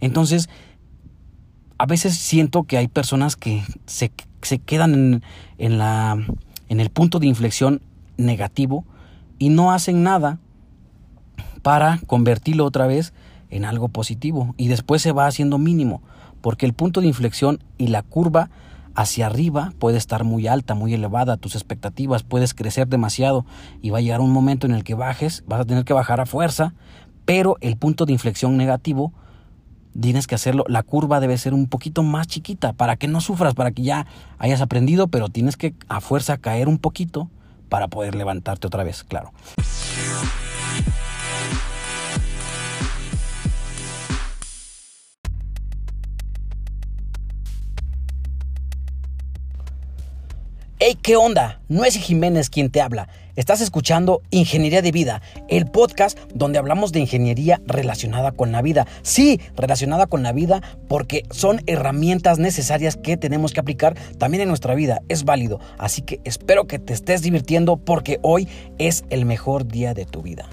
Entonces, a veces siento que hay personas que se, quedan en, la, en el punto de inflexión negativo y no hacen nada para convertirlo otra vez en algo positivo. Y después se va haciendo mínimo porque el punto de inflexión y la curva hacia arriba puede estar muy alta, muy elevada, tus expectativas, puedes crecer demasiado y va a llegar un momento en el que bajes, vas a tener que bajar a fuerza, pero el punto de inflexión negativo tienes que hacerlo, la curva debe ser un poquito más chiquita para que no sufras, para que ya hayas aprendido, pero tienes que a fuerza caer un poquito para poder levantarte otra vez, claro. Hey, ¿qué onda? No es Jiménez quien te habla. Estás escuchando Ingeniería de Vida, el podcast donde hablamos de ingeniería relacionada con la vida. Sí, relacionada con la vida porque son herramientas necesarias que tenemos que aplicar también en nuestra vida. Es válido. Así que espero que te estés divirtiendo porque hoy es el mejor día de tu vida.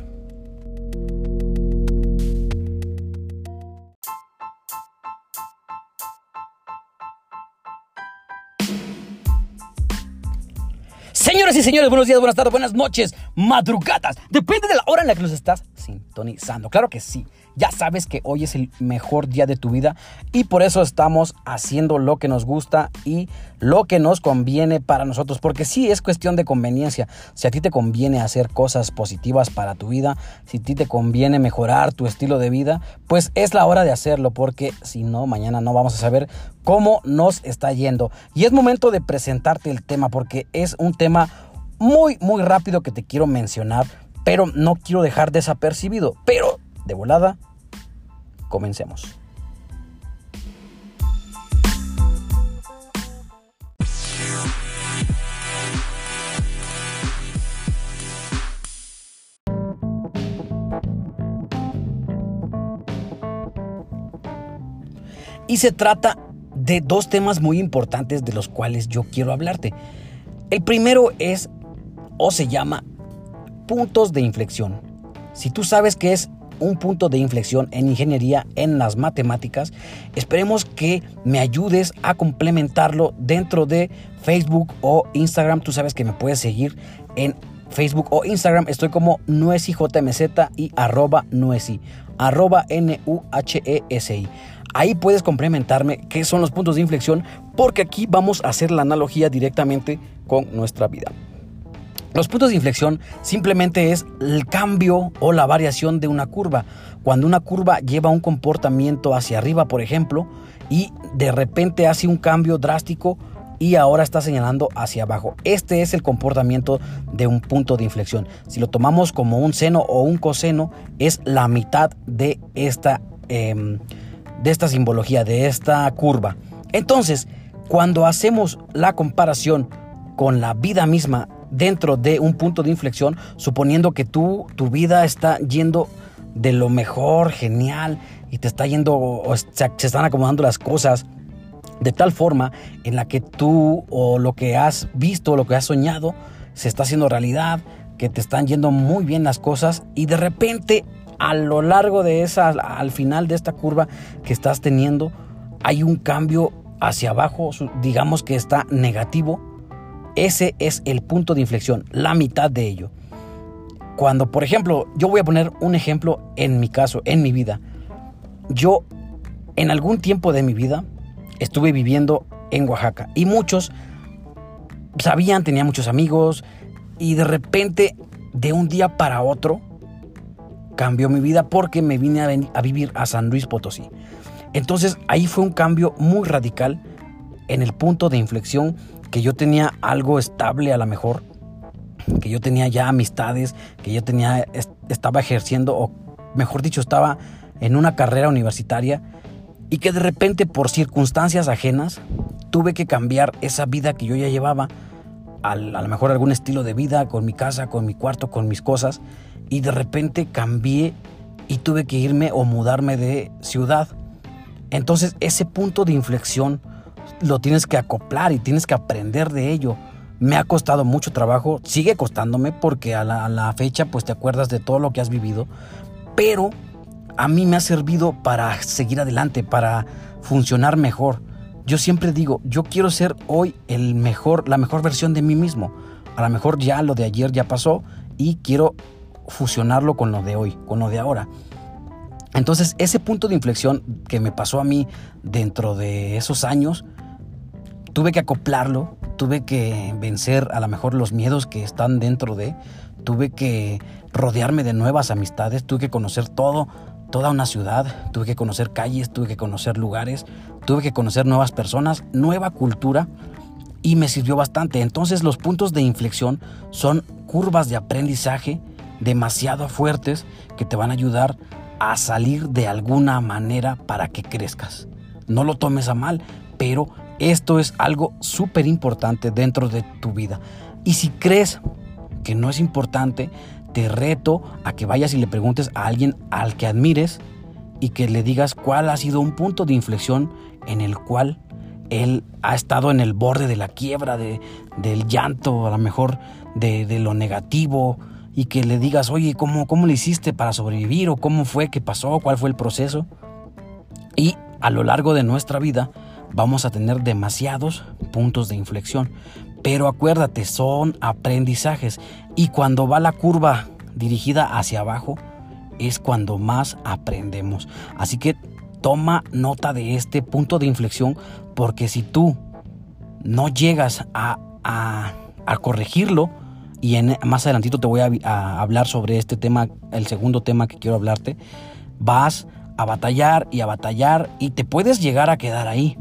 Señoras y señores, buenos días, buenas tardes, buenas noches, madrugadas. Depende de la hora en la que nos estás sintonizando. Claro que sí. Ya sabes que hoy es el mejor día de tu vida y por eso estamos haciendo lo que nos gusta y lo que nos conviene para nosotros. Porque sí es cuestión de conveniencia. Si a ti te conviene hacer cosas positivas para tu vida, si a ti te conviene mejorar tu estilo de vida, pues es la hora de hacerlo. Porque si no, mañana no vamos a saber cómo nos está yendo. Y es momento de presentarte el tema porque es un tema muy, muy rápido que te quiero mencionar. Pero no quiero dejar desapercibido. Pero de volada, comencemos. Y se trata de dos temas muy importantes de los cuales yo quiero hablarte. El primero es o se llama puntos de inflexión. Si tú sabes qué es un punto de inflexión en ingeniería, en las matemáticas. Esperemos que me ayudes a complementarlo dentro de Facebook o Instagram. Tú sabes que me puedes seguir en Facebook o Instagram. Estoy como nuesijmz y arroba nuesi, arroba N-U-H-E-S-I. Ahí puedes complementarme qué son los puntos de inflexión porque aquí vamos a hacer la analogía directamente con nuestra vida. Los puntos de inflexión simplemente es el cambio o la variación de una curva. Cuando una curva lleva un comportamiento hacia arriba, por ejemplo, y de repente hace un cambio drástico y ahora está señalando hacia abajo. Este es el comportamiento de un punto de inflexión. Si lo tomamos como un seno o un coseno, es la mitad de esta, em, de esta simbología, de esta curva. Entonces, cuando hacemos la comparación con la vida misma dentro de un punto de inflexión, suponiendo que tú, tu vida está yendo de lo mejor, genial, y te está yendo, o se, están acomodando las cosas de tal forma en la que tú o lo que has visto, lo que has soñado, se está haciendo realidad, que te están yendo muy bien las cosas y de repente a lo largo de esa, al final de esta curva que estás teniendo, hay un cambio hacia abajo, digamos que está negativo ese es el punto de inflexión, la mitad de ello. Cuando, por ejemplo, yo voy a poner un ejemplo en mi caso, en mi vida. Yo, en algún tiempo de mi vida, estuve viviendo en Oaxaca y muchos sabían, tenía muchos amigos y de repente, de un día para otro, cambió mi vida porque me vine a, vivir a San Luis Potosí. Entonces ahí fue un cambio muy radical en el punto de inflexión que yo tenía algo estable a lo mejor, que yo tenía ya amistades, que yo tenía, estaba ejerciendo, o mejor dicho, estaba en una carrera universitaria y que de repente por circunstancias ajenas tuve que cambiar esa vida que yo ya llevaba, a lo mejor algún estilo de vida, con mi casa, con mi cuarto, con mis cosas, y de repente cambié y tuve que irme o mudarme de ciudad. Entonces ese punto de inflexión lo tienes que acoplar y tienes que aprender de ello. Me ha costado mucho trabajo, sigue costándome porque a la, fecha pues te acuerdas de todo lo que has vivido, pero a mí me ha servido para seguir adelante, para funcionar mejor. Yo siempre digo, yo quiero ser hoy el mejor, la mejor versión de mí mismo. A lo mejor ya lo de ayer ya pasó y quiero fusionarlo con lo de hoy, con lo de ahora. Entonces, ese punto de inflexión que me pasó a mí dentro de esos años, tuve que acoplarlo, tuve que vencer a lo mejor los miedos que están dentro de, tuve que rodearme de nuevas amistades, tuve que conocer todo, toda una ciudad, tuve que conocer calles, tuve que conocer lugares, tuve que conocer nuevas personas, nueva cultura y me sirvió bastante. Entonces los puntos de inflexión son curvas de aprendizaje demasiado fuertes que te van a ayudar a salir de alguna manera para que crezcas. No lo tomes a mal, pero esto es algo súper importante dentro de tu vida. Y si crees que no es importante, te reto a que vayas y le preguntes a alguien al que admires y que le digas cuál ha sido un punto de inflexión en el cual él ha estado en el borde de la quiebra, de, del llanto, a lo mejor de, de, lo negativo, y que le digas, oye, ¿cómo, ¿cómo le hiciste para sobrevivir? ¿O cómo fue que pasó? ¿Cuál fue el proceso? Y a lo largo de nuestra vida vamos a tener demasiados puntos de inflexión. Pero acuérdate, son aprendizajes. Y cuando va la curva dirigida hacia abajo, es cuando más aprendemos. Así que toma nota de este punto de inflexión, porque si tú no llegas a, a, corregirlo, y en, más adelantito te voy a, a hablar sobre este tema, el segundo tema que quiero hablarte, vas a batallar y a batallar y te puedes llegar a quedar ahí.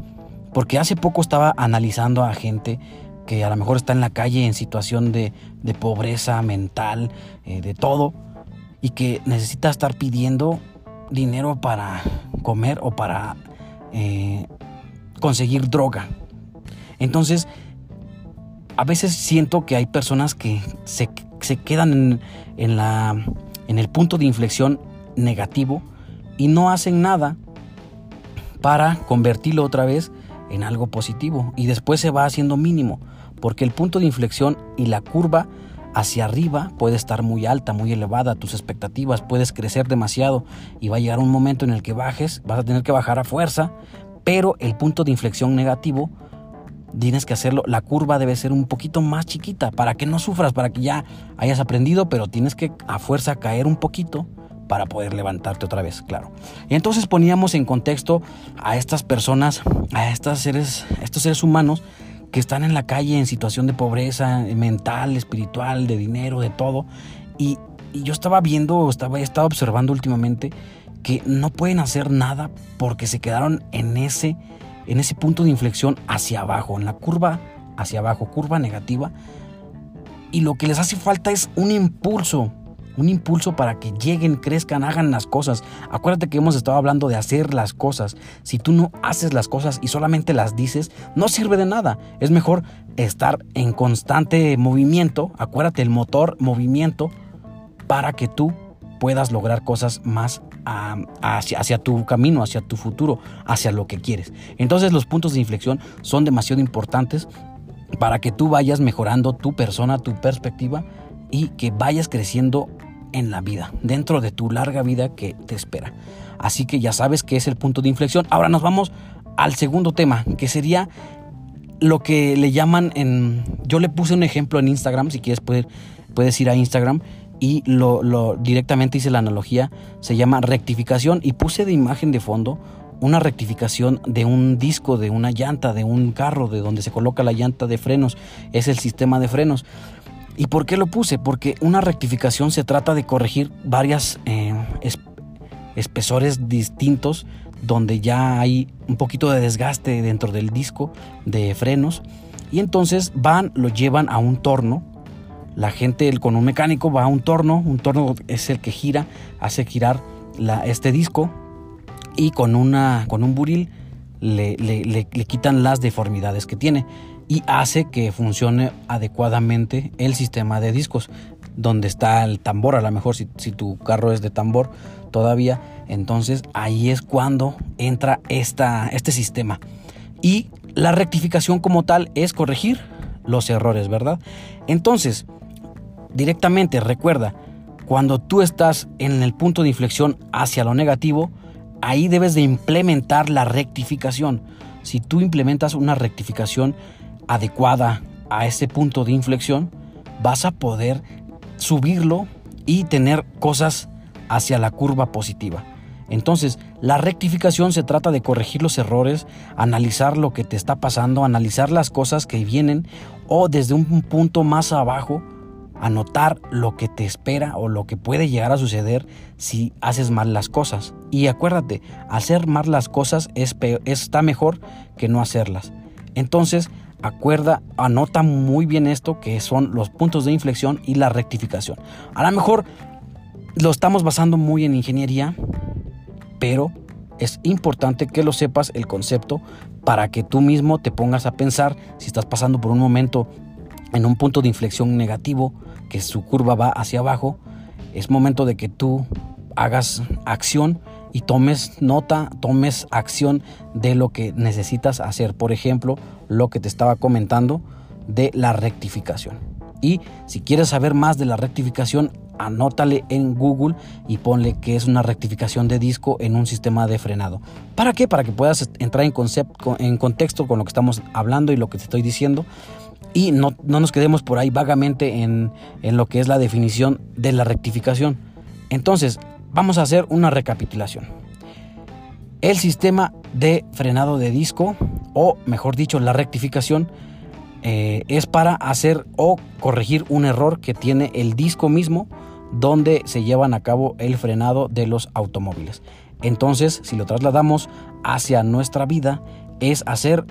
Porque hace poco estaba analizando a gente que a lo mejor está en la calle en situación de, pobreza mental, eh, de todo, y que necesita estar pidiendo dinero para comer o para eh, conseguir droga. Entonces, a veces siento que hay personas que se, quedan en, en, la, en el punto de inflexión negativo y no hacen nada para convertirlo otra vez en algo positivo y después se va haciendo mínimo porque el punto de inflexión y la curva hacia arriba puede estar muy alta, muy elevada, tus expectativas, puedes crecer demasiado y va a llegar un momento en el que bajes, vas a tener que bajar a fuerza, pero el punto de inflexión negativo tienes que hacerlo, la curva debe ser un poquito más chiquita para que no sufras, para que ya hayas aprendido, pero tienes que a fuerza caer un poquito para poder levantarte otra vez, claro. Y entonces poníamos en contexto a estas personas, a estas seres, estos seres humanos que están en la calle en situación de pobreza mental, espiritual, de dinero, de todo. Y, yo estaba viendo, estaba, estaba observando últimamente que no pueden hacer nada porque se quedaron en ese, en ese punto de inflexión hacia abajo, en la curva hacia abajo, curva negativa. Y lo que les hace falta es un impulso, un impulso para que lleguen, crezcan, hagan las cosas. Acuérdate que hemos estado hablando de hacer las cosas. Si tú no haces las cosas y solamente las dices, no sirve de nada. Es mejor estar en constante movimiento. Acuérdate, el motor, movimiento, para que tú puedas lograr cosas más hacia, hacia, tu camino, hacia tu futuro, hacia lo que quieres. Entonces los puntos de inflexión son demasiado importantes para que tú vayas mejorando tu persona, tu perspectiva y que vayas creciendo en la vida, dentro de tu larga vida que te espera. Así que ya sabes que es el punto de inflexión. Ahora nos vamos al segundo tema, que sería lo que le llaman en... Yo le puse un ejemplo en Instagram, si quieres puedes, puedes ir a Instagram y lo, lo directamente hice la analogía, se llama rectificación y puse de imagen de fondo una rectificación de un disco, de una llanta, de un carro, de donde se coloca la llanta de frenos, es el sistema de frenos. ¿Y por qué lo puse? Porque una rectificación se trata de corregir varias eh, espesores distintos donde ya hay un poquito de desgaste dentro del disco de frenos y entonces van, lo llevan a un torno. La gente con un mecánico va a un torno, un torno es el que gira, hace girar este disco y con, una, con un buril le, le quitan las deformidades que tiene y hace que funcione adecuadamente el sistema de discos donde está el tambor a lo mejor si, tu carro es de tambor todavía entonces ahí es cuando entra esta, este sistema y la rectificación como tal es corregir los errores verdad entonces directamente recuerda cuando tú estás en el punto de inflexión hacia lo negativo, ahí debes de implementar la rectificación. Si tú implementas una rectificación adecuada a ese punto de inflexión, vas a poder subirlo y tener cosas hacia la curva positiva. Entonces, la rectificación se trata de corregir los errores, analizar lo que te está pasando, analizar las cosas que vienen o desde un punto más abajo, anotar lo que te espera o lo que puede llegar a suceder si haces mal las cosas. Y acuérdate, hacer mal las cosas es está mejor que no hacerlas. Entonces, acuerda, anota muy bien esto que son los puntos de inflexión y la rectificación. A lo mejor lo estamos basando muy en ingeniería, pero es importante que lo sepas el concepto para que tú mismo te pongas a pensar si estás pasando por un momento en un punto de inflexión negativo, que su curva va hacia abajo, es momento de que tú hagas acción y tomes nota, tomes acción de lo que necesitas hacer. Por ejemplo, lo que te estaba comentando de la rectificación. Y si quieres saber más de la rectificación, anótale en Google y ponle que es una rectificación de disco en un sistema de frenado. ¿Para qué? Para que puedas entrar en, concepto, en contexto con lo que estamos hablando y lo que te estoy diciendo. Y no, nos quedemos por ahí vagamente en, en lo que es la definición de la rectificación. Entonces, vamos a hacer una recapitulación. El sistema de frenado de disco, o mejor dicho, la rectificación, eh, es para hacer o corregir un error que tiene el disco mismo donde se llevan a cabo el frenado de los automóviles. Entonces, si lo trasladamos hacia nuestra vida, es hacer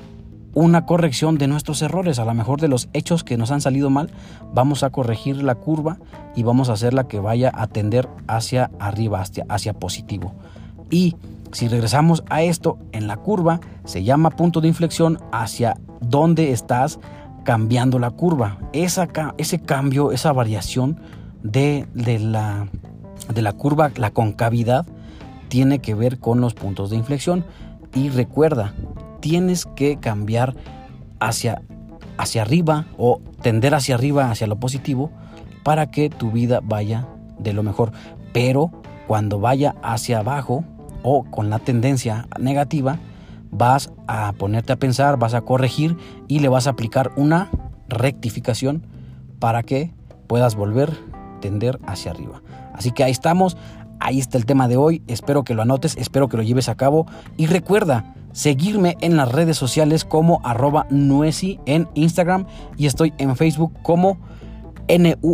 una corrección de nuestros errores, a lo mejor de los hechos que nos han salido mal, vamos a corregir la curva y vamos a hacerla que vaya a tender hacia arriba, hacia, hacia positivo. Y si regresamos a esto, en la curva se llama punto de inflexión hacia donde estás cambiando la curva. Esa, ese cambio, esa variación de, la, de la curva, la concavidad, tiene que ver con los puntos de inflexión. Y recuerda, tienes que cambiar hacia, hacia arriba o tender hacia arriba, hacia lo positivo, para que tu vida vaya de lo mejor. Pero cuando vaya hacia abajo o con la tendencia negativa, vas a ponerte a pensar, vas a corregir y le vas a aplicar una rectificación para que puedas volver a tender hacia arriba. Así que ahí estamos, ahí está el tema de hoy, espero que lo anotes, espero que lo lleves a cabo y recuerda seguirme en las redes sociales como arroba nuesi en Instagram y estoy en Facebook como N-U-H-E-S-I-J-M-Z.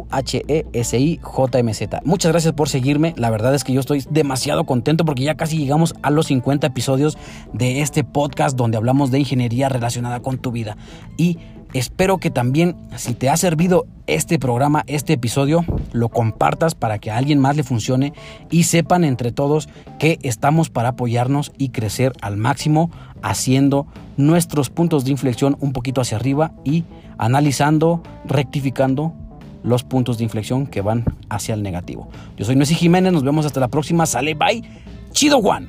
Muchas gracias por seguirme. La verdad es que yo estoy demasiado contento porque ya casi llegamos a los 50 episodios de este podcast donde hablamos de ingeniería relacionada con tu vida. Y Espero que también, si te ha servido este programa, este episodio, lo compartas para que a alguien más le funcione y sepan entre todos que estamos para apoyarnos y crecer al máximo, haciendo nuestros puntos de inflexión un poquito hacia arriba y analizando, rectificando los puntos de inflexión que van hacia el negativo. Yo soy Messi Jiménez, nos vemos hasta la próxima. Sale, bye. Chido Juan.